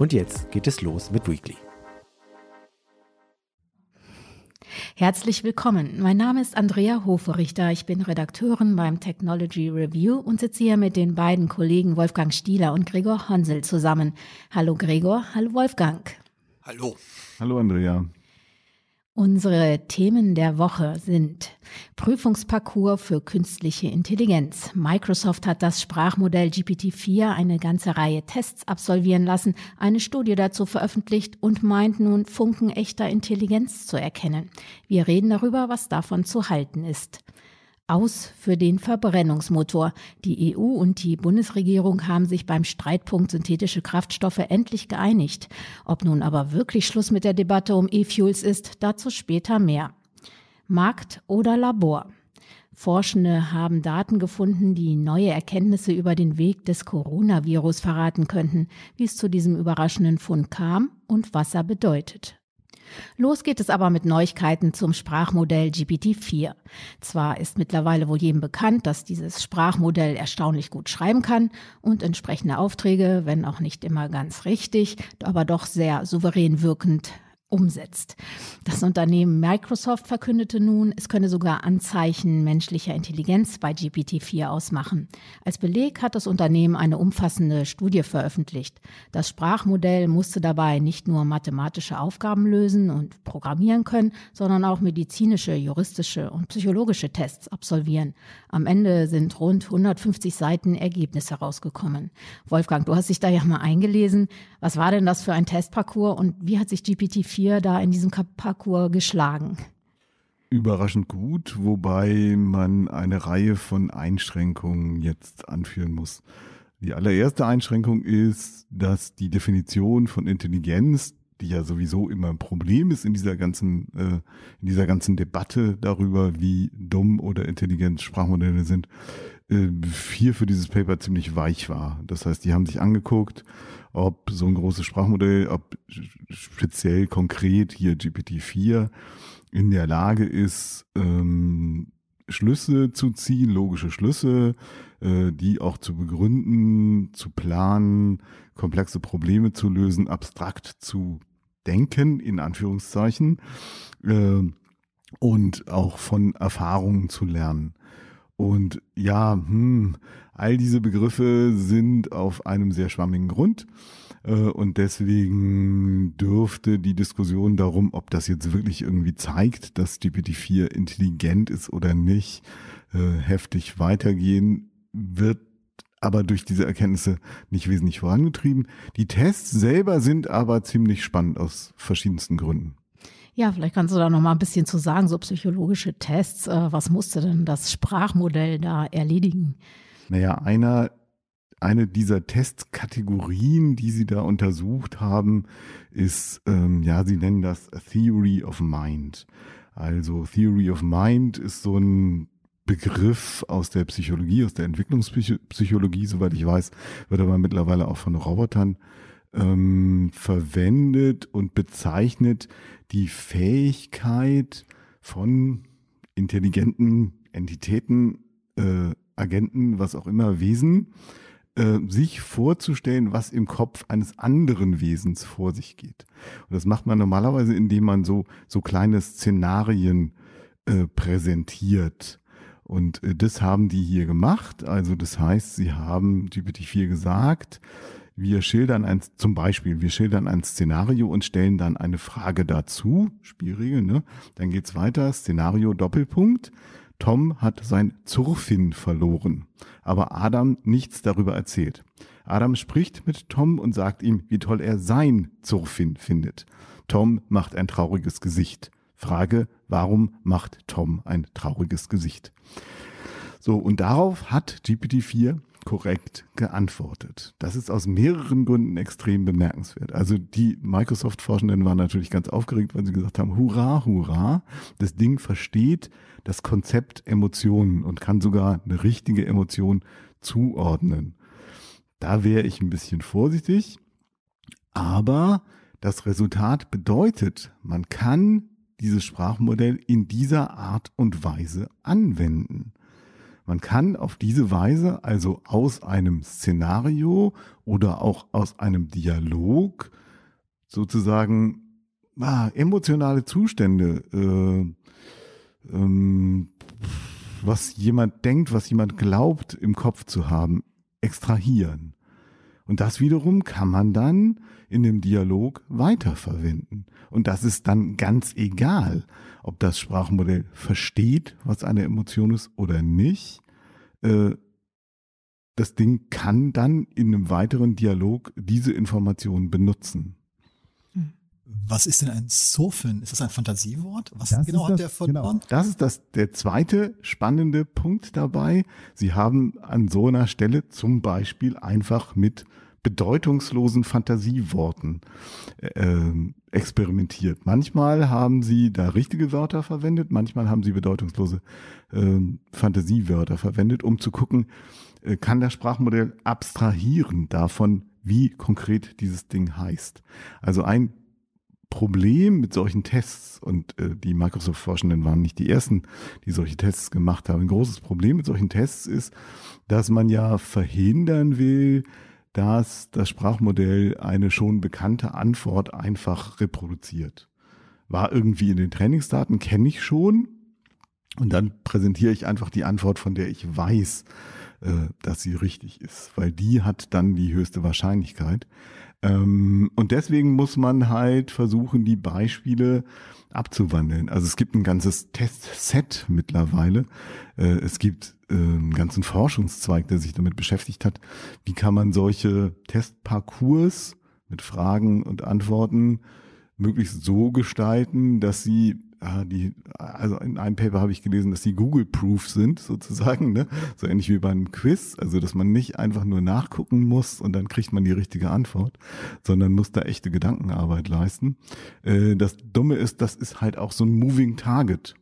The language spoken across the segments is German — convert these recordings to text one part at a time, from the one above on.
Und jetzt geht es los mit Weekly. Herzlich willkommen. Mein Name ist Andrea Hoferichter. Ich bin Redakteurin beim Technology Review und sitze hier mit den beiden Kollegen Wolfgang Stieler und Gregor Honsel zusammen. Hallo Gregor, hallo Wolfgang. Hallo. Hallo Andrea. Unsere Themen der Woche sind Prüfungsparcours für künstliche Intelligenz. Microsoft hat das Sprachmodell GPT-4 eine ganze Reihe Tests absolvieren lassen, eine Studie dazu veröffentlicht und meint nun Funken echter Intelligenz zu erkennen. Wir reden darüber, was davon zu halten ist aus für den Verbrennungsmotor. Die EU und die Bundesregierung haben sich beim Streitpunkt synthetische Kraftstoffe endlich geeinigt. Ob nun aber wirklich Schluss mit der Debatte um E-Fuels ist, dazu später mehr. Markt oder Labor? Forschende haben Daten gefunden, die neue Erkenntnisse über den Weg des Coronavirus verraten könnten, wie es zu diesem überraschenden Fund kam und was er bedeutet. Los geht es aber mit Neuigkeiten zum Sprachmodell GPT-4. Zwar ist mittlerweile wohl jedem bekannt, dass dieses Sprachmodell erstaunlich gut schreiben kann und entsprechende Aufträge, wenn auch nicht immer ganz richtig, aber doch sehr souverän wirkend umsetzt. Das Unternehmen Microsoft verkündete nun, es könne sogar Anzeichen menschlicher Intelligenz bei GPT-4 ausmachen. Als Beleg hat das Unternehmen eine umfassende Studie veröffentlicht. Das Sprachmodell musste dabei nicht nur mathematische Aufgaben lösen und programmieren können, sondern auch medizinische, juristische und psychologische Tests absolvieren. Am Ende sind rund 150 Seiten Ergebnisse herausgekommen. Wolfgang, du hast dich da ja mal eingelesen. Was war denn das für ein Testparcours und wie hat sich GPT-4 4 da in diesem Parcours geschlagen? Überraschend gut, wobei man eine Reihe von Einschränkungen jetzt anführen muss. Die allererste Einschränkung ist, dass die Definition von Intelligenz, die ja sowieso immer ein Problem ist in dieser ganzen, äh, in dieser ganzen Debatte darüber, wie dumm oder intelligent Sprachmodelle sind, äh, hier für dieses Paper ziemlich weich war. Das heißt, die haben sich angeguckt, ob so ein großes Sprachmodell, ob speziell konkret hier GPT-4 in der Lage ist, ähm, Schlüsse zu ziehen, logische Schlüsse, äh, die auch zu begründen, zu planen, komplexe Probleme zu lösen, abstrakt zu denken, in Anführungszeichen, äh, und auch von Erfahrungen zu lernen. Und ja, hm, all diese Begriffe sind auf einem sehr schwammigen Grund. Äh, und deswegen dürfte die Diskussion darum, ob das jetzt wirklich irgendwie zeigt, dass GPT-4 intelligent ist oder nicht, äh, heftig weitergehen, wird aber durch diese Erkenntnisse nicht wesentlich vorangetrieben. Die Tests selber sind aber ziemlich spannend aus verschiedensten Gründen. Ja, vielleicht kannst du da noch mal ein bisschen zu sagen, so psychologische Tests. Äh, was musste denn das Sprachmodell da erledigen? Naja, einer, eine dieser Testkategorien, die sie da untersucht haben, ist, ähm, ja, sie nennen das Theory of Mind. Also Theory of Mind ist so ein Begriff aus der Psychologie, aus der Entwicklungspsychologie, soweit ich weiß, wird aber mittlerweile auch von Robotern ähm, verwendet und bezeichnet die Fähigkeit von intelligenten Entitäten, äh, Agenten, was auch immer, Wesen, äh, sich vorzustellen, was im Kopf eines anderen Wesens vor sich geht. Und das macht man normalerweise, indem man so, so kleine Szenarien äh, präsentiert. Und äh, das haben die hier gemacht. Also das heißt, sie haben GPT-4 gesagt, wir schildern ein, zum Beispiel, wir schildern ein Szenario und stellen dann eine Frage dazu. Spielregel, ne? Dann geht's weiter. Szenario Doppelpunkt. Tom hat sein Zurfin verloren, aber Adam nichts darüber erzählt. Adam spricht mit Tom und sagt ihm, wie toll er sein Zurfin findet. Tom macht ein trauriges Gesicht. Frage, warum macht Tom ein trauriges Gesicht? So, und darauf hat GPT-4 korrekt geantwortet. Das ist aus mehreren Gründen extrem bemerkenswert. Also die Microsoft-Forschenden waren natürlich ganz aufgeregt, weil sie gesagt haben, hurra, hurra, das Ding versteht das Konzept Emotionen und kann sogar eine richtige Emotion zuordnen. Da wäre ich ein bisschen vorsichtig, aber das Resultat bedeutet, man kann dieses Sprachmodell in dieser Art und Weise anwenden. Man kann auf diese Weise also aus einem Szenario oder auch aus einem Dialog sozusagen ah, emotionale Zustände, äh, ähm, was jemand denkt, was jemand glaubt im Kopf zu haben, extrahieren. Und das wiederum kann man dann in dem Dialog weiterverwenden. Und das ist dann ganz egal, ob das Sprachmodell versteht, was eine Emotion ist oder nicht. Äh, das Ding kann dann in einem weiteren Dialog diese Informationen benutzen. Was ist denn ein Surfen? Ist das ein Fantasiewort? Was das genau hat das, der verloren? Genau. Das ist das, der zweite spannende Punkt dabei. Sie haben an so einer Stelle zum Beispiel einfach mit bedeutungslosen Fantasieworten äh, experimentiert. Manchmal haben sie da richtige Wörter verwendet, manchmal haben sie bedeutungslose äh, Fantasiewörter verwendet, um zu gucken, äh, kann das Sprachmodell abstrahieren davon, wie konkret dieses Ding heißt. Also ein Problem mit solchen Tests, und äh, die Microsoft-Forschenden waren nicht die ersten, die solche Tests gemacht haben. Ein großes Problem mit solchen Tests ist, dass man ja verhindern will, dass das Sprachmodell eine schon bekannte Antwort einfach reproduziert. War irgendwie in den Trainingsdaten, kenne ich schon. Und dann präsentiere ich einfach die Antwort, von der ich weiß, äh, dass sie richtig ist, weil die hat dann die höchste Wahrscheinlichkeit. Ähm, und deswegen muss man halt versuchen, die Beispiele abzuwandeln. Also es gibt ein ganzes Testset mittlerweile. Äh, es gibt einen ganzen Forschungszweig, der sich damit beschäftigt hat. Wie kann man solche Testparcours mit Fragen und Antworten möglichst so gestalten, dass sie ah, die, also in einem Paper habe ich gelesen, dass die Google-Proof sind, sozusagen, ne? So ähnlich wie bei einem Quiz, also dass man nicht einfach nur nachgucken muss und dann kriegt man die richtige Antwort, sondern muss da echte Gedankenarbeit leisten. Äh, das Dumme ist, das ist halt auch so ein Moving Target.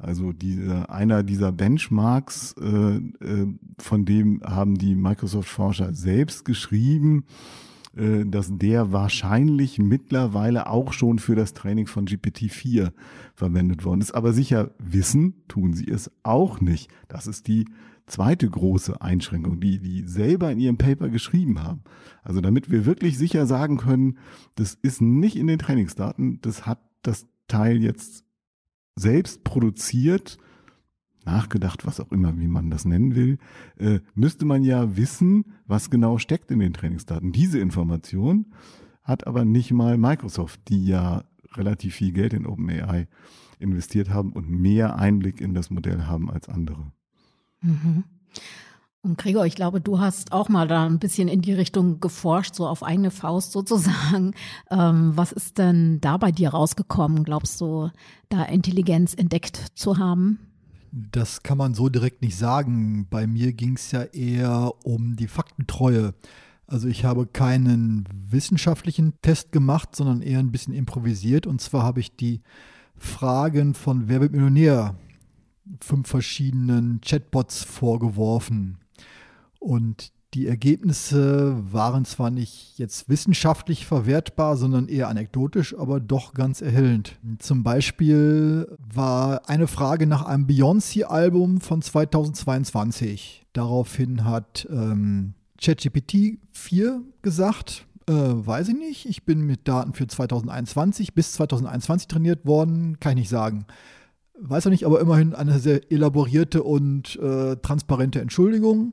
Also die, einer dieser Benchmarks, äh, äh, von dem haben die Microsoft-Forscher selbst geschrieben, äh, dass der wahrscheinlich mittlerweile auch schon für das Training von GPT-4 verwendet worden ist. Aber sicher wissen tun sie es auch nicht. Das ist die zweite große Einschränkung, die die selber in ihrem Paper geschrieben haben. Also damit wir wirklich sicher sagen können, das ist nicht in den Trainingsdaten, das hat das Teil jetzt selbst produziert nachgedacht, was auch immer, wie man das nennen will, äh, müsste man ja wissen, was genau steckt in den Trainingsdaten. Diese Information hat aber nicht mal Microsoft, die ja relativ viel Geld in OpenAI investiert haben und mehr Einblick in das Modell haben als andere. Mhm. Und Gregor, ich glaube, du hast auch mal da ein bisschen in die Richtung geforscht, so auf eigene Faust sozusagen. Ähm, was ist denn da bei dir rausgekommen? Glaubst du, da Intelligenz entdeckt zu haben? Das kann man so direkt nicht sagen. Bei mir ging es ja eher um die Faktentreue. Also ich habe keinen wissenschaftlichen Test gemacht, sondern eher ein bisschen improvisiert. Und zwar habe ich die Fragen von Wer wird Millionär fünf verschiedenen Chatbots vorgeworfen. Und die Ergebnisse waren zwar nicht jetzt wissenschaftlich verwertbar, sondern eher anekdotisch, aber doch ganz erhellend. Zum Beispiel war eine Frage nach einem Beyoncé-Album von 2022. Daraufhin hat ähm, ChatGPT 4 gesagt, äh, weiß ich nicht, ich bin mit Daten für 2021 bis 2021 trainiert worden, kann ich nicht sagen. Weiß er nicht, aber immerhin eine sehr elaborierte und äh, transparente Entschuldigung.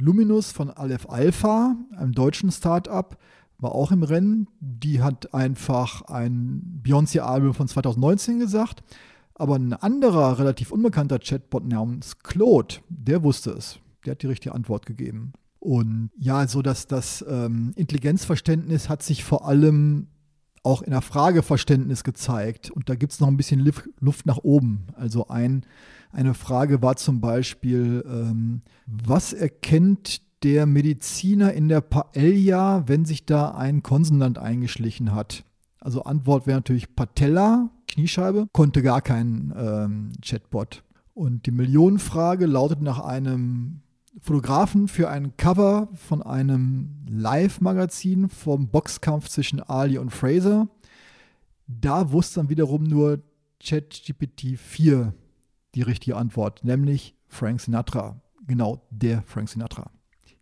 Luminous von Aleph Alpha, einem deutschen Startup, war auch im Rennen. Die hat einfach ein Beyoncé-Album von 2019 gesagt. Aber ein anderer, relativ unbekannter Chatbot namens Claude, der wusste es. Der hat die richtige Antwort gegeben. Und ja, so dass das ähm, Intelligenzverständnis hat sich vor allem auch in der Frageverständnis gezeigt. Und da gibt es noch ein bisschen Luft nach oben. Also ein, eine Frage war zum Beispiel, ähm, was erkennt der Mediziner in der Paella, wenn sich da ein Konsonant eingeschlichen hat? Also Antwort wäre natürlich Patella, Kniescheibe, konnte gar kein ähm, Chatbot. Und die Millionenfrage lautet nach einem Fotografen für ein Cover von einem Live-Magazin vom Boxkampf zwischen Ali und Fraser. Da wusste dann wiederum nur ChatGPT 4 die richtige Antwort, nämlich Frank Sinatra. Genau, der Frank Sinatra.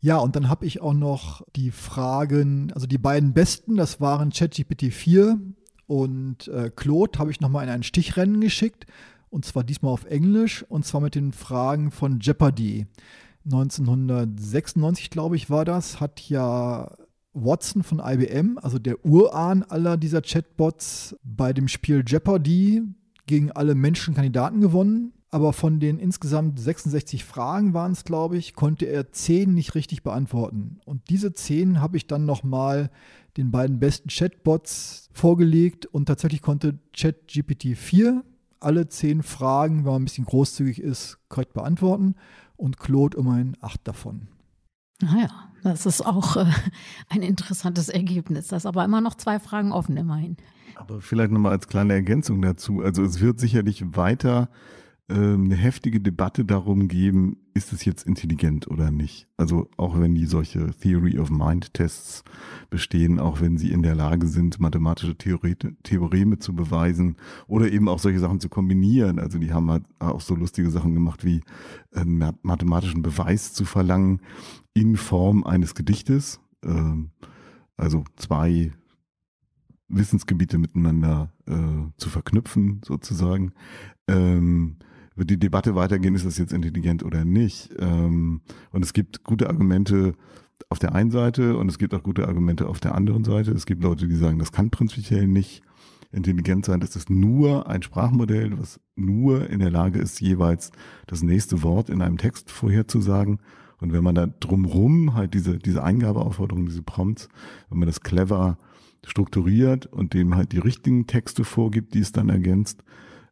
Ja, und dann habe ich auch noch die Fragen, also die beiden besten, das waren ChatGPT 4 und äh, Claude, habe ich nochmal in ein Stichrennen geschickt. Und zwar diesmal auf Englisch und zwar mit den Fragen von Jeopardy. 1996, glaube ich, war das, hat ja Watson von IBM, also der Urahn aller dieser Chatbots, bei dem Spiel Jeopardy gegen alle Menschen Kandidaten gewonnen. Aber von den insgesamt 66 Fragen waren es, glaube ich, konnte er 10 nicht richtig beantworten. Und diese 10 habe ich dann nochmal den beiden besten Chatbots vorgelegt und tatsächlich konnte ChatGPT 4 alle 10 Fragen, wenn man ein bisschen großzügig ist, korrekt beantworten und Claude immerhin acht davon. Naja, das ist auch äh, ein interessantes Ergebnis. Das ist aber immer noch zwei Fragen offen, immerhin. Aber vielleicht nochmal als kleine Ergänzung dazu. Also es wird sicherlich weiter eine heftige Debatte darum geben, ist es jetzt intelligent oder nicht. Also auch wenn die solche Theory of Mind Tests bestehen, auch wenn sie in der Lage sind, mathematische Theoreme zu beweisen oder eben auch solche Sachen zu kombinieren. Also die haben halt auch so lustige Sachen gemacht wie einen ähm, mathematischen Beweis zu verlangen in Form eines Gedichtes. Ähm, also zwei Wissensgebiete miteinander äh, zu verknüpfen, sozusagen. Ähm, wird die Debatte weitergehen, ist das jetzt intelligent oder nicht. Ähm, und es gibt gute Argumente auf der einen Seite und es gibt auch gute Argumente auf der anderen Seite. Es gibt Leute, die sagen, das kann prinzipiell nicht intelligent sein. Das ist nur ein Sprachmodell, was nur in der Lage ist, jeweils das nächste Wort in einem Text vorherzusagen. Und wenn man da drumrum halt diese, diese Eingabeaufforderung, diese Prompts, wenn man das clever strukturiert und dem halt die richtigen Texte vorgibt, die es dann ergänzt,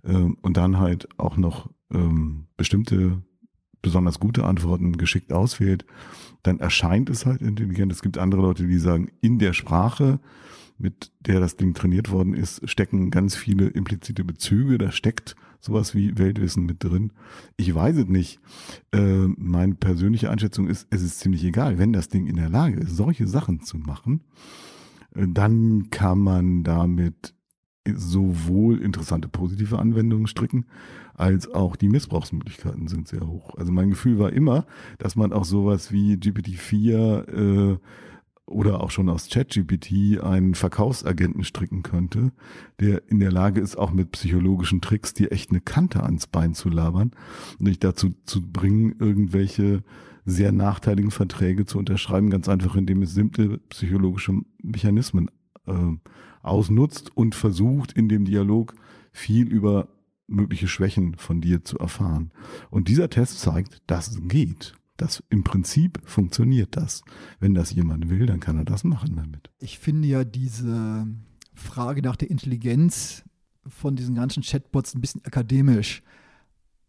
äh, und dann halt auch noch ähm, bestimmte besonders gute Antworten geschickt auswählt, dann erscheint es halt intelligent. Es gibt andere Leute, die sagen, in der Sprache, mit der das Ding trainiert worden ist, stecken ganz viele implizite Bezüge. Da steckt sowas wie Weltwissen mit drin. Ich weiß es nicht. Äh, meine persönliche Einschätzung ist, es ist ziemlich egal. Wenn das Ding in der Lage ist, solche Sachen zu machen, äh, dann kann man damit sowohl interessante positive Anwendungen stricken, als auch die Missbrauchsmöglichkeiten sind sehr hoch. Also mein Gefühl war immer, dass man auch sowas wie GPT-4 äh, oder auch schon aus ChatGPT einen Verkaufsagenten stricken könnte, der in der Lage ist, auch mit psychologischen Tricks dir echt eine Kante ans Bein zu labern und dich dazu zu bringen, irgendwelche sehr nachteiligen Verträge zu unterschreiben, ganz einfach, indem es simple psychologische Mechanismen äh, ausnutzt und versucht in dem Dialog viel über mögliche Schwächen von dir zu erfahren. Und dieser Test zeigt, dass es geht. Das im Prinzip funktioniert das. Wenn das jemand will, dann kann er das machen damit. Ich finde ja diese Frage nach der Intelligenz von diesen ganzen Chatbots ein bisschen akademisch.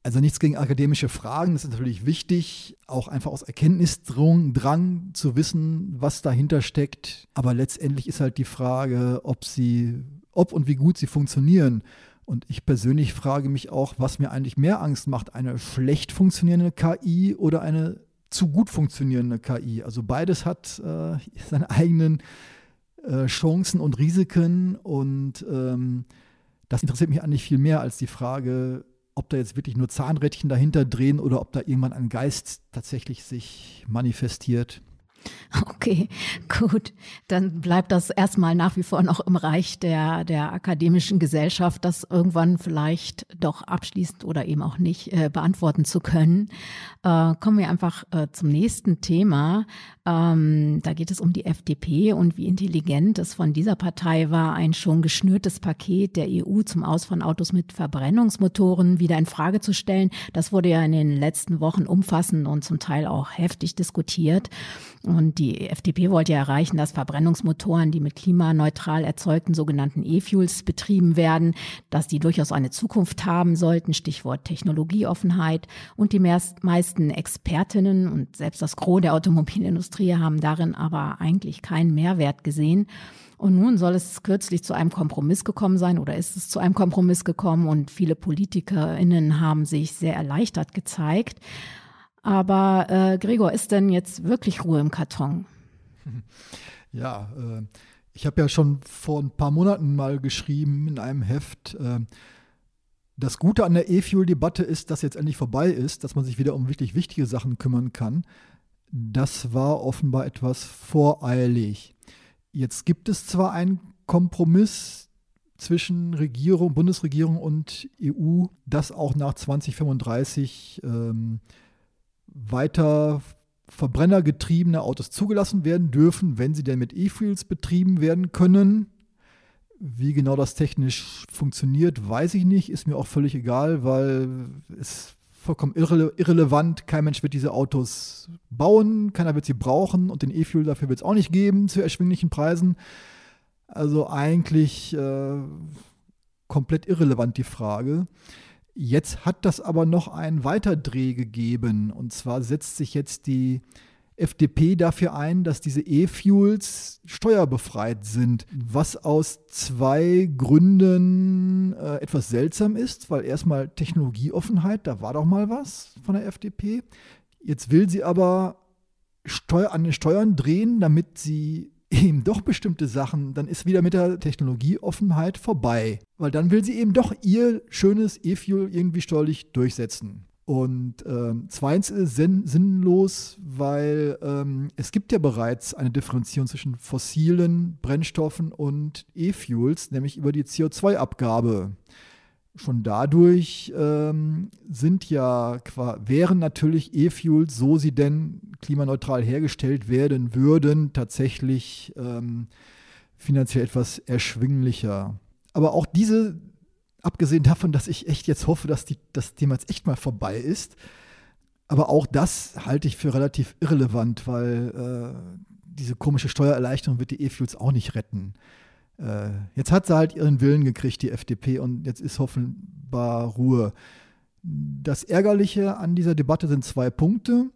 Also nichts gegen akademische Fragen, das ist natürlich wichtig, auch einfach aus Erkenntnisdrang Drang zu wissen, was dahinter steckt. Aber letztendlich ist halt die Frage, ob sie, ob und wie gut sie funktionieren. Und ich persönlich frage mich auch, was mir eigentlich mehr Angst macht, eine schlecht funktionierende KI oder eine zu gut funktionierende KI. Also beides hat äh, seine eigenen äh, Chancen und Risiken und ähm, das interessiert mich eigentlich viel mehr als die Frage, ob da jetzt wirklich nur Zahnrädchen dahinter drehen oder ob da irgendwann ein Geist tatsächlich sich manifestiert. Okay, gut. Dann bleibt das erstmal nach wie vor noch im Reich der, der akademischen Gesellschaft, das irgendwann vielleicht doch abschließend oder eben auch nicht äh, beantworten zu können. Äh, kommen wir einfach äh, zum nächsten Thema. Ähm, da geht es um die FDP und wie intelligent es von dieser Partei war, ein schon geschnürtes Paket der EU zum Aus von Autos mit Verbrennungsmotoren wieder in Frage zu stellen. Das wurde ja in den letzten Wochen umfassend und zum Teil auch heftig diskutiert. Und die FDP wollte ja erreichen, dass Verbrennungsmotoren, die mit klimaneutral erzeugten sogenannten E-Fuels betrieben werden, dass die durchaus eine Zukunft haben sollten. Stichwort Technologieoffenheit. Und die meisten Expertinnen und selbst das Gros der Automobilindustrie haben darin aber eigentlich keinen Mehrwert gesehen. Und nun soll es kürzlich zu einem Kompromiss gekommen sein oder ist es zu einem Kompromiss gekommen und viele PolitikerInnen haben sich sehr erleichtert gezeigt. Aber äh, Gregor, ist denn jetzt wirklich Ruhe im Karton? Ja, äh, ich habe ja schon vor ein paar Monaten mal geschrieben in einem Heft, äh, das Gute an der E-Fuel-Debatte ist, dass jetzt endlich vorbei ist, dass man sich wieder um wirklich wichtige Sachen kümmern kann. Das war offenbar etwas voreilig. Jetzt gibt es zwar einen Kompromiss zwischen Regierung, Bundesregierung und EU, dass auch nach 2035 ähm, weiter verbrennergetriebene Autos zugelassen werden dürfen, wenn sie denn mit E-Fuels betrieben werden können. Wie genau das technisch funktioniert, weiß ich nicht. Ist mir auch völlig egal, weil es vollkommen irre irrelevant. Kein Mensch wird diese Autos bauen, keiner wird sie brauchen und den E-Fuel dafür wird es auch nicht geben zu erschwinglichen Preisen. Also eigentlich äh, komplett irrelevant die Frage. Jetzt hat das aber noch einen Weiterdreh gegeben. Und zwar setzt sich jetzt die FDP dafür ein, dass diese E-Fuels steuerbefreit sind, was aus zwei Gründen äh, etwas seltsam ist, weil erstmal Technologieoffenheit, da war doch mal was von der FDP. Jetzt will sie aber Steuer, an den Steuern drehen, damit sie eben doch bestimmte Sachen, dann ist wieder mit der Technologieoffenheit vorbei. Weil dann will sie eben doch ihr schönes E-Fuel irgendwie steuerlich durchsetzen. Und ähm, zweitens ist sinn sinnlos, weil ähm, es gibt ja bereits eine Differenzierung zwischen fossilen Brennstoffen und E-Fuels, nämlich über die CO2-Abgabe schon dadurch ähm, sind ja, wären natürlich E-Fuels, so sie denn klimaneutral hergestellt werden würden, tatsächlich ähm, finanziell etwas erschwinglicher. Aber auch diese, abgesehen davon, dass ich echt jetzt hoffe, dass die, das Thema jetzt echt mal vorbei ist, aber auch das halte ich für relativ irrelevant, weil äh, diese komische Steuererleichterung wird die E-Fuels auch nicht retten. Äh, jetzt hat sie halt ihren Willen gekriegt, die FDP, und jetzt ist offenbar Ruhe. Das Ärgerliche an dieser Debatte sind zwei Punkte.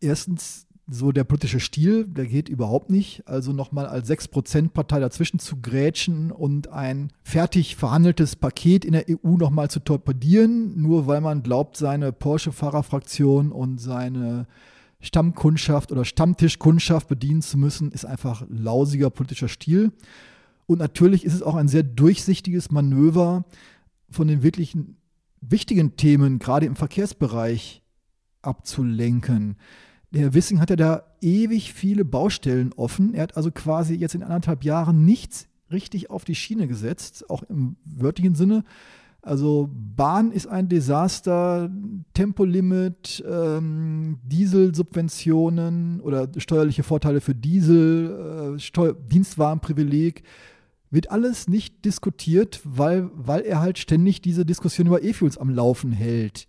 Erstens, so der politische Stil, der geht überhaupt nicht. Also nochmal als 6%-Partei dazwischen zu grätschen und ein fertig verhandeltes Paket in der EU nochmal zu torpedieren, nur weil man glaubt, seine Porsche-Fahrerfraktion und seine Stammkundschaft oder Stammtischkundschaft bedienen zu müssen, ist einfach lausiger politischer Stil. Und natürlich ist es auch ein sehr durchsichtiges Manöver von den wirklichen wichtigen Themen, gerade im Verkehrsbereich, abzulenken. Der Herr Wissing hat ja da ewig viele Baustellen offen. Er hat also quasi jetzt in anderthalb Jahren nichts richtig auf die Schiene gesetzt, auch im wörtlichen Sinne. Also Bahn ist ein Desaster, Tempolimit, ähm, Dieselsubventionen oder steuerliche Vorteile für Diesel, äh, Dienstwarenprivileg wird alles nicht diskutiert, weil, weil er halt ständig diese Diskussion über E-Fuels am Laufen hält.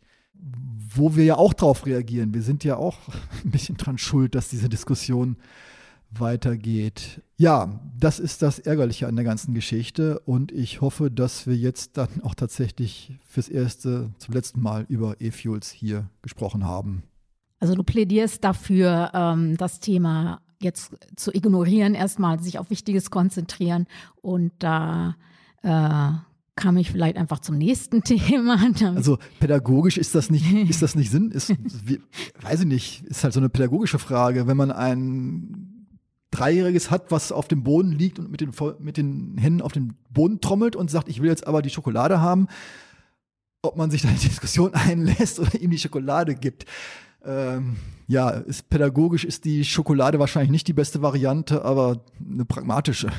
Wo wir ja auch drauf reagieren. Wir sind ja auch ein bisschen dran schuld, dass diese Diskussion weitergeht. Ja, das ist das Ärgerliche an der ganzen Geschichte und ich hoffe, dass wir jetzt dann auch tatsächlich fürs erste, zum letzten Mal über E-Fuels hier gesprochen haben. Also du plädierst dafür, ähm, das Thema jetzt zu ignorieren, erstmal sich auf Wichtiges konzentrieren und da äh, kam ich vielleicht einfach zum nächsten Thema. Also pädagogisch ist das nicht, ist das nicht Sinn? Ist, wie, weiß ich nicht, ist halt so eine pädagogische Frage. Wenn man ein Dreijähriges hat, was auf dem Boden liegt und mit den, mit den Händen auf den Boden trommelt und sagt, ich will jetzt aber die Schokolade haben, ob man sich da in die Diskussion einlässt oder ihm die Schokolade gibt. Ähm, ja, ist, pädagogisch ist die Schokolade wahrscheinlich nicht die beste Variante, aber eine pragmatische.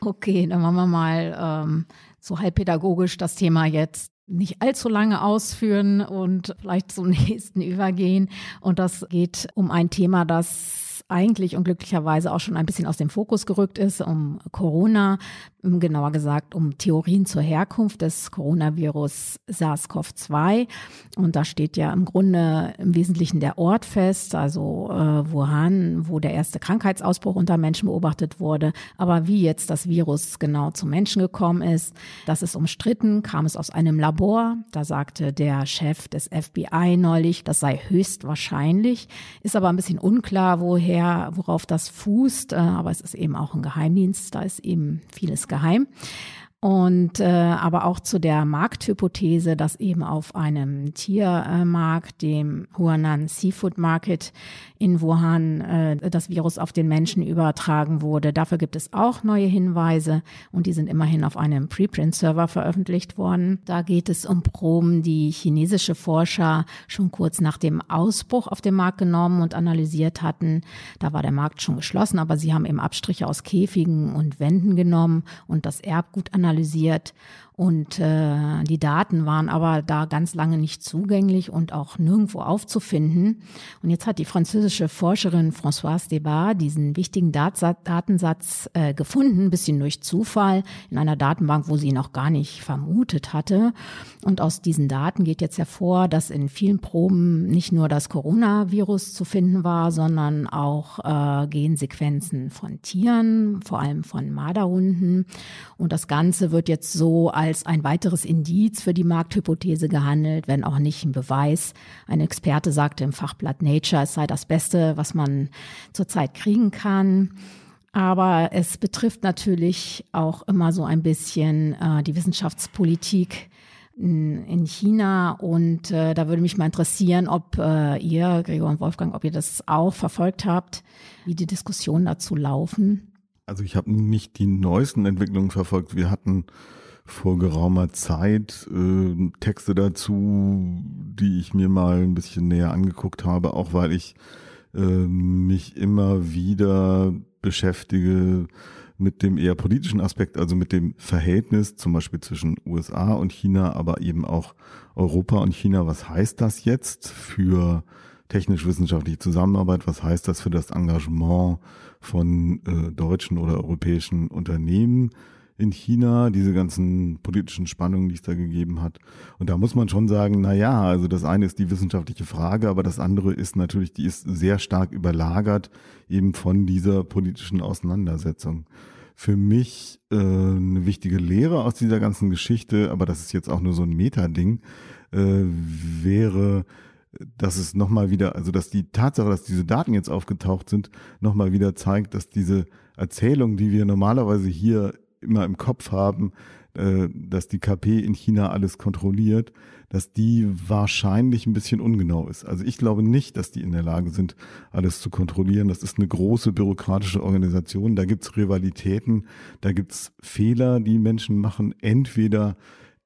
Okay, dann machen wir mal ähm, so halb pädagogisch das Thema jetzt nicht allzu lange ausführen und vielleicht zum nächsten übergehen. Und das geht um ein Thema, das eigentlich unglücklicherweise auch schon ein bisschen aus dem Fokus gerückt ist, um Corona, genauer gesagt um Theorien zur Herkunft des Coronavirus SARS-CoV-2. Und da steht ja im Grunde im Wesentlichen der Ort fest, also äh, Wuhan, wo der erste Krankheitsausbruch unter Menschen beobachtet wurde. Aber wie jetzt das Virus genau zu Menschen gekommen ist, das ist umstritten. Kam es aus einem Labor? Da sagte der Chef des FBI neulich, das sei höchstwahrscheinlich. Ist aber ein bisschen unklar, woher, worauf das fußt. Äh, aber es ist eben auch ein Geheimdienst. Da ist eben vieles geheim. Und äh, aber auch zu der Markthypothese, dass eben auf einem Tiermarkt, dem Huanan Seafood Market in Wuhan, äh, das Virus auf den Menschen übertragen wurde. Dafür gibt es auch neue Hinweise und die sind immerhin auf einem Preprint-Server veröffentlicht worden. Da geht es um Proben, die chinesische Forscher schon kurz nach dem Ausbruch auf den Markt genommen und analysiert hatten. Da war der Markt schon geschlossen, aber sie haben eben Abstriche aus Käfigen und Wänden genommen und das Erbgut analysiert analysiert und äh, die Daten waren aber da ganz lange nicht zugänglich und auch nirgendwo aufzufinden. Und jetzt hat die französische Forscherin Françoise Debat diesen wichtigen Datensatz äh, gefunden, bisschen durch Zufall, in einer Datenbank, wo sie ihn auch gar nicht vermutet hatte. Und aus diesen Daten geht jetzt hervor, dass in vielen Proben nicht nur das Coronavirus zu finden war, sondern auch äh, Gensequenzen von Tieren, vor allem von Marderhunden. Und das Ganze wird jetzt so als ein weiteres Indiz für die Markthypothese gehandelt, wenn auch nicht ein Beweis. Ein Experte sagte im Fachblatt Nature, es sei das Beste, was man zurzeit kriegen kann. Aber es betrifft natürlich auch immer so ein bisschen äh, die Wissenschaftspolitik in China. Und äh, da würde mich mal interessieren, ob äh, ihr, Gregor und Wolfgang, ob ihr das auch verfolgt habt, wie die Diskussionen dazu laufen. Also ich habe nicht die neuesten Entwicklungen verfolgt. Wir hatten vor geraumer Zeit äh, Texte dazu, die ich mir mal ein bisschen näher angeguckt habe, auch weil ich äh, mich immer wieder beschäftige mit dem eher politischen Aspekt, also mit dem Verhältnis zum Beispiel zwischen USA und China, aber eben auch Europa und China. Was heißt das jetzt für technisch-wissenschaftliche Zusammenarbeit? Was heißt das für das Engagement von äh, deutschen oder europäischen Unternehmen? In China, diese ganzen politischen Spannungen, die es da gegeben hat. Und da muss man schon sagen, na ja, also das eine ist die wissenschaftliche Frage, aber das andere ist natürlich, die ist sehr stark überlagert eben von dieser politischen Auseinandersetzung. Für mich äh, eine wichtige Lehre aus dieser ganzen Geschichte, aber das ist jetzt auch nur so ein Meta-Ding, äh, wäre, dass es nochmal wieder, also dass die Tatsache, dass diese Daten jetzt aufgetaucht sind, nochmal wieder zeigt, dass diese Erzählung, die wir normalerweise hier immer im Kopf haben, äh, dass die KP in China alles kontrolliert, dass die wahrscheinlich ein bisschen ungenau ist. Also ich glaube nicht, dass die in der Lage sind, alles zu kontrollieren. Das ist eine große bürokratische Organisation. Da gibt's Rivalitäten, da gibt's Fehler, die Menschen machen. Entweder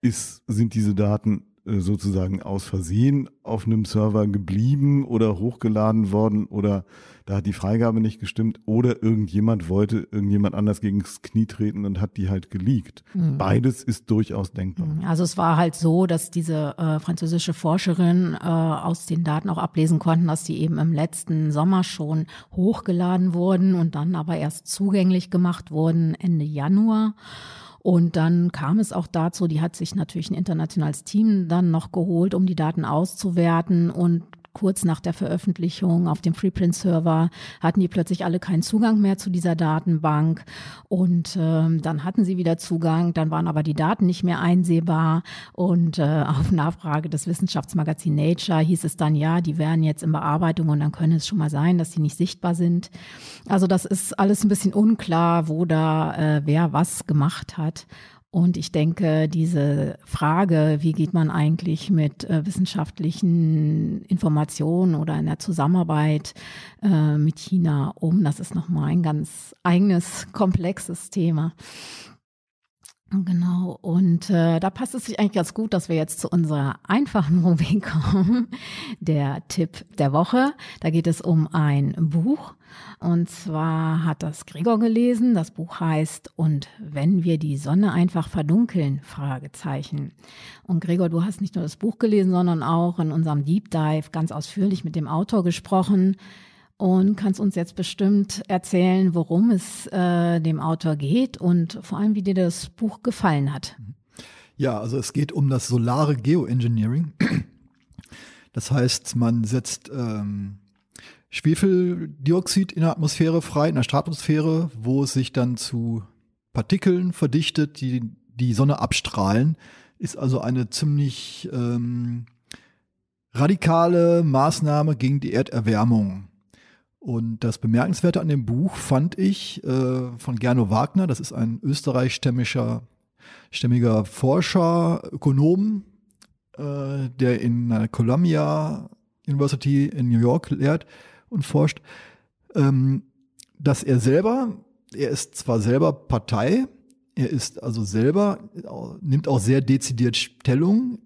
ist, sind diese Daten sozusagen aus Versehen auf einem Server geblieben oder hochgeladen worden oder da hat die Freigabe nicht gestimmt oder irgendjemand wollte irgendjemand anders gegen das Knie treten und hat die halt geleakt. Mhm. Beides ist durchaus denkbar. Mhm. Also es war halt so, dass diese äh, französische Forscherin äh, aus den Daten auch ablesen konnten, dass die eben im letzten Sommer schon hochgeladen wurden und dann aber erst zugänglich gemacht wurden Ende Januar. Und dann kam es auch dazu, die hat sich natürlich ein internationales Team dann noch geholt, um die Daten auszuwerten. Und kurz nach der Veröffentlichung auf dem Preprint-Server hatten die plötzlich alle keinen Zugang mehr zu dieser Datenbank. Und ähm, dann hatten sie wieder Zugang, dann waren aber die Daten nicht mehr einsehbar. Und äh, auf Nachfrage des Wissenschaftsmagazins Nature hieß es dann, ja, die wären jetzt in Bearbeitung und dann könnte es schon mal sein, dass sie nicht sichtbar sind. Also das ist alles ein bisschen unklar, wo da äh, wer was gemacht hat. Und ich denke, diese Frage, wie geht man eigentlich mit äh, wissenschaftlichen Informationen oder in der Zusammenarbeit äh, mit China um, das ist nochmal ein ganz eigenes, komplexes Thema. Genau, und äh, da passt es sich eigentlich ganz gut, dass wir jetzt zu unserer einfachen Rubrik kommen, der Tipp der Woche. Da geht es um ein Buch. Und zwar hat das Gregor gelesen. Das Buch heißt Und wenn wir die Sonne einfach verdunkeln? Fragezeichen. Und Gregor, du hast nicht nur das Buch gelesen, sondern auch in unserem Deep Dive ganz ausführlich mit dem Autor gesprochen. Und kannst uns jetzt bestimmt erzählen, worum es äh, dem Autor geht und vor allem, wie dir das Buch gefallen hat. Ja, also es geht um das solare Geoengineering. Das heißt, man setzt ähm, Schwefeldioxid in der Atmosphäre frei, in der Stratosphäre, wo es sich dann zu Partikeln verdichtet, die die Sonne abstrahlen. Ist also eine ziemlich ähm, radikale Maßnahme gegen die Erderwärmung. Und das Bemerkenswerte an dem Buch fand ich äh, von Gernot Wagner, das ist ein österreichstämmiger stämmiger Forscher, Ökonom, äh, der in der Columbia University in New York lehrt und forscht, ähm, dass er selber, er ist zwar selber Partei, er ist also selber, nimmt auch sehr dezidiert Stellung,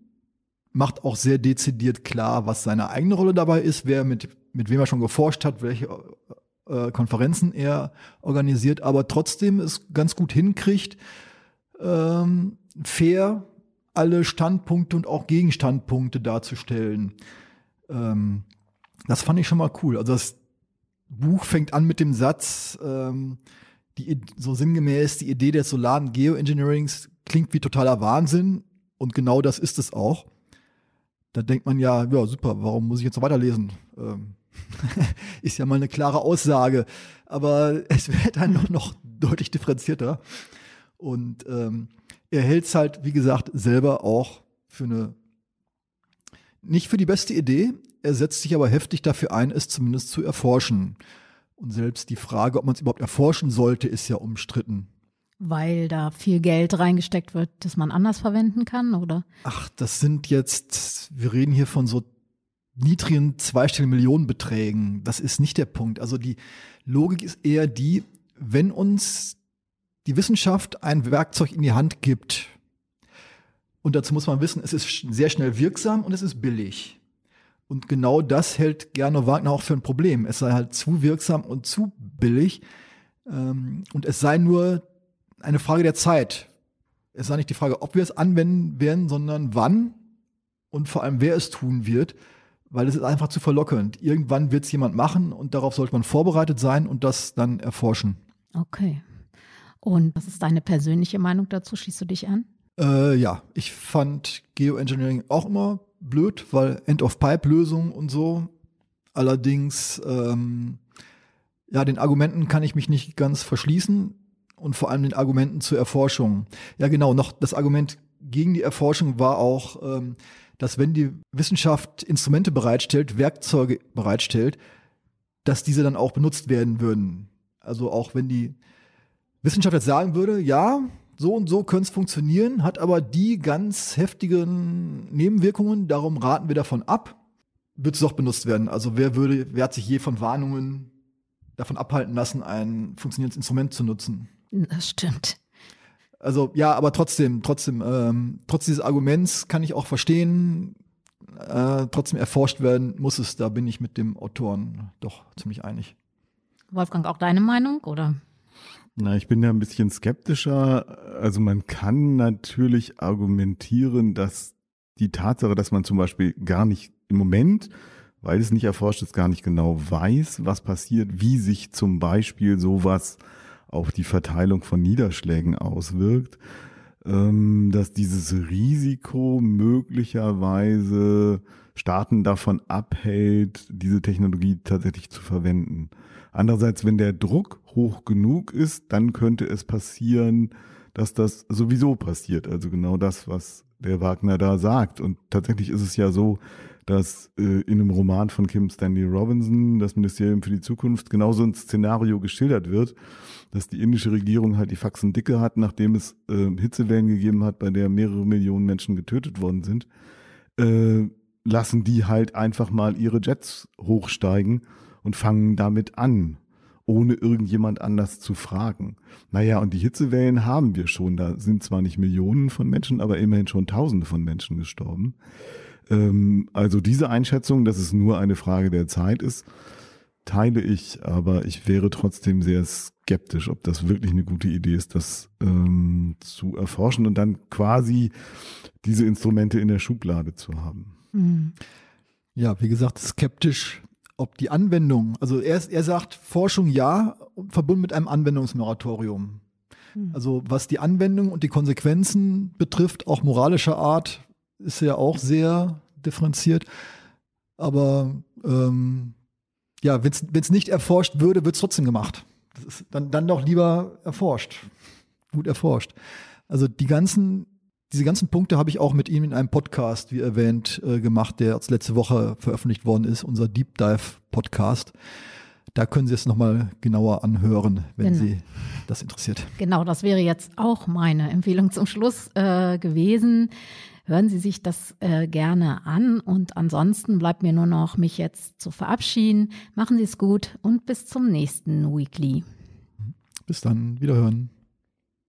macht auch sehr dezidiert klar, was seine eigene Rolle dabei ist, wer mit, mit wem er schon geforscht hat, welche äh, Konferenzen er organisiert, aber trotzdem es ganz gut hinkriegt, ähm, fair alle Standpunkte und auch Gegenstandpunkte darzustellen. Ähm, das fand ich schon mal cool. Also das Buch fängt an mit dem Satz, ähm, die, so sinngemäß, die Idee des solaren Geoengineerings klingt wie totaler Wahnsinn und genau das ist es auch. Da denkt man ja, ja super, warum muss ich jetzt noch weiterlesen? Ähm, ist ja mal eine klare Aussage, aber es wird dann noch, noch deutlich differenzierter. Und ähm, er hält es halt, wie gesagt, selber auch für eine, nicht für die beste Idee. Er setzt sich aber heftig dafür ein, es zumindest zu erforschen. Und selbst die Frage, ob man es überhaupt erforschen sollte, ist ja umstritten. Weil da viel Geld reingesteckt wird, das man anders verwenden kann, oder? Ach, das sind jetzt, wir reden hier von so niedrigen zweistelligen Millionenbeträgen. Das ist nicht der Punkt. Also die Logik ist eher die, wenn uns die Wissenschaft ein Werkzeug in die Hand gibt, und dazu muss man wissen, es ist sehr schnell wirksam und es ist billig. Und genau das hält Gernot Wagner auch für ein Problem. Es sei halt zu wirksam und zu billig. Ähm, und es sei nur eine Frage der Zeit. Es sei nicht die Frage, ob wir es anwenden werden, sondern wann und vor allem wer es tun wird, weil es ist einfach zu verlockend. Irgendwann wird es jemand machen und darauf sollte man vorbereitet sein und das dann erforschen. Okay. Und was ist deine persönliche Meinung dazu? Schließt du dich an? Äh, ja, ich fand Geoengineering auch immer blöd, weil End-of-Pipe-Lösung und so. Allerdings, ähm, ja, den Argumenten kann ich mich nicht ganz verschließen und vor allem den Argumenten zur Erforschung. Ja, genau, noch das Argument gegen die Erforschung war auch, ähm, dass wenn die Wissenschaft Instrumente bereitstellt, Werkzeuge bereitstellt, dass diese dann auch benutzt werden würden. Also auch wenn die Wissenschaft jetzt sagen würde, ja, so und so könnte es funktionieren, hat aber die ganz heftigen Nebenwirkungen, darum raten wir davon ab, wird es doch benutzt werden. Also wer würde, wer hat sich je von Warnungen davon abhalten lassen, ein funktionierendes Instrument zu nutzen? Das stimmt. Also ja, aber trotzdem, trotzdem, ähm, trotz dieses Arguments kann ich auch verstehen, äh, trotzdem erforscht werden muss es. Da bin ich mit dem Autoren doch ziemlich einig. Wolfgang, auch deine Meinung, oder? Na, ich bin ja ein bisschen skeptischer. Also man kann natürlich argumentieren, dass die Tatsache, dass man zum Beispiel gar nicht im Moment, weil es nicht erforscht ist, gar nicht genau weiß, was passiert, wie sich zum Beispiel sowas auf die Verteilung von Niederschlägen auswirkt, ähm, dass dieses Risiko möglicherweise Staaten davon abhält, diese Technologie tatsächlich zu verwenden. Andererseits, wenn der Druck hoch genug ist, dann könnte es passieren, dass das sowieso passiert. Also genau das, was der Wagner da sagt. Und tatsächlich ist es ja so, dass äh, in einem Roman von Kim Stanley Robinson, das Ministerium für die Zukunft, genauso ein Szenario geschildert wird, dass die indische Regierung halt die Faxen dicke hat, nachdem es äh, Hitzewellen gegeben hat, bei der mehrere Millionen Menschen getötet worden sind, äh, lassen die halt einfach mal ihre Jets hochsteigen und fangen damit an, ohne irgendjemand anders zu fragen. Naja, und die Hitzewellen haben wir schon. Da sind zwar nicht Millionen von Menschen, aber immerhin schon Tausende von Menschen gestorben. Ähm, also diese Einschätzung, dass es nur eine Frage der Zeit ist, teile ich, aber ich wäre trotzdem sehr skeptisch, ob das wirklich eine gute Idee ist, das ähm, zu erforschen und dann quasi diese Instrumente in der Schublade zu haben. Mhm. Ja, wie gesagt, skeptisch ob die Anwendung, also er, er sagt Forschung ja, verbunden mit einem Anwendungsmoratorium. Hm. Also was die Anwendung und die Konsequenzen betrifft, auch moralischer Art, ist ja auch sehr differenziert. Aber ähm, ja, wenn es nicht erforscht würde, wird es trotzdem gemacht. dann, dann doch lieber erforscht. Gut erforscht. Also die ganzen, diese ganzen Punkte habe ich auch mit ihm in einem Podcast, wie erwähnt, äh, gemacht, der letzte Woche veröffentlicht worden ist, unser Deep Dive Podcast. Da können Sie es nochmal genauer anhören, wenn genau. Sie das interessiert. Genau, das wäre jetzt auch meine Empfehlung zum Schluss äh, gewesen. Hören Sie sich das äh, gerne an und ansonsten bleibt mir nur noch, mich jetzt zu verabschieden. Machen Sie es gut und bis zum nächsten Weekly. Bis dann, wiederhören.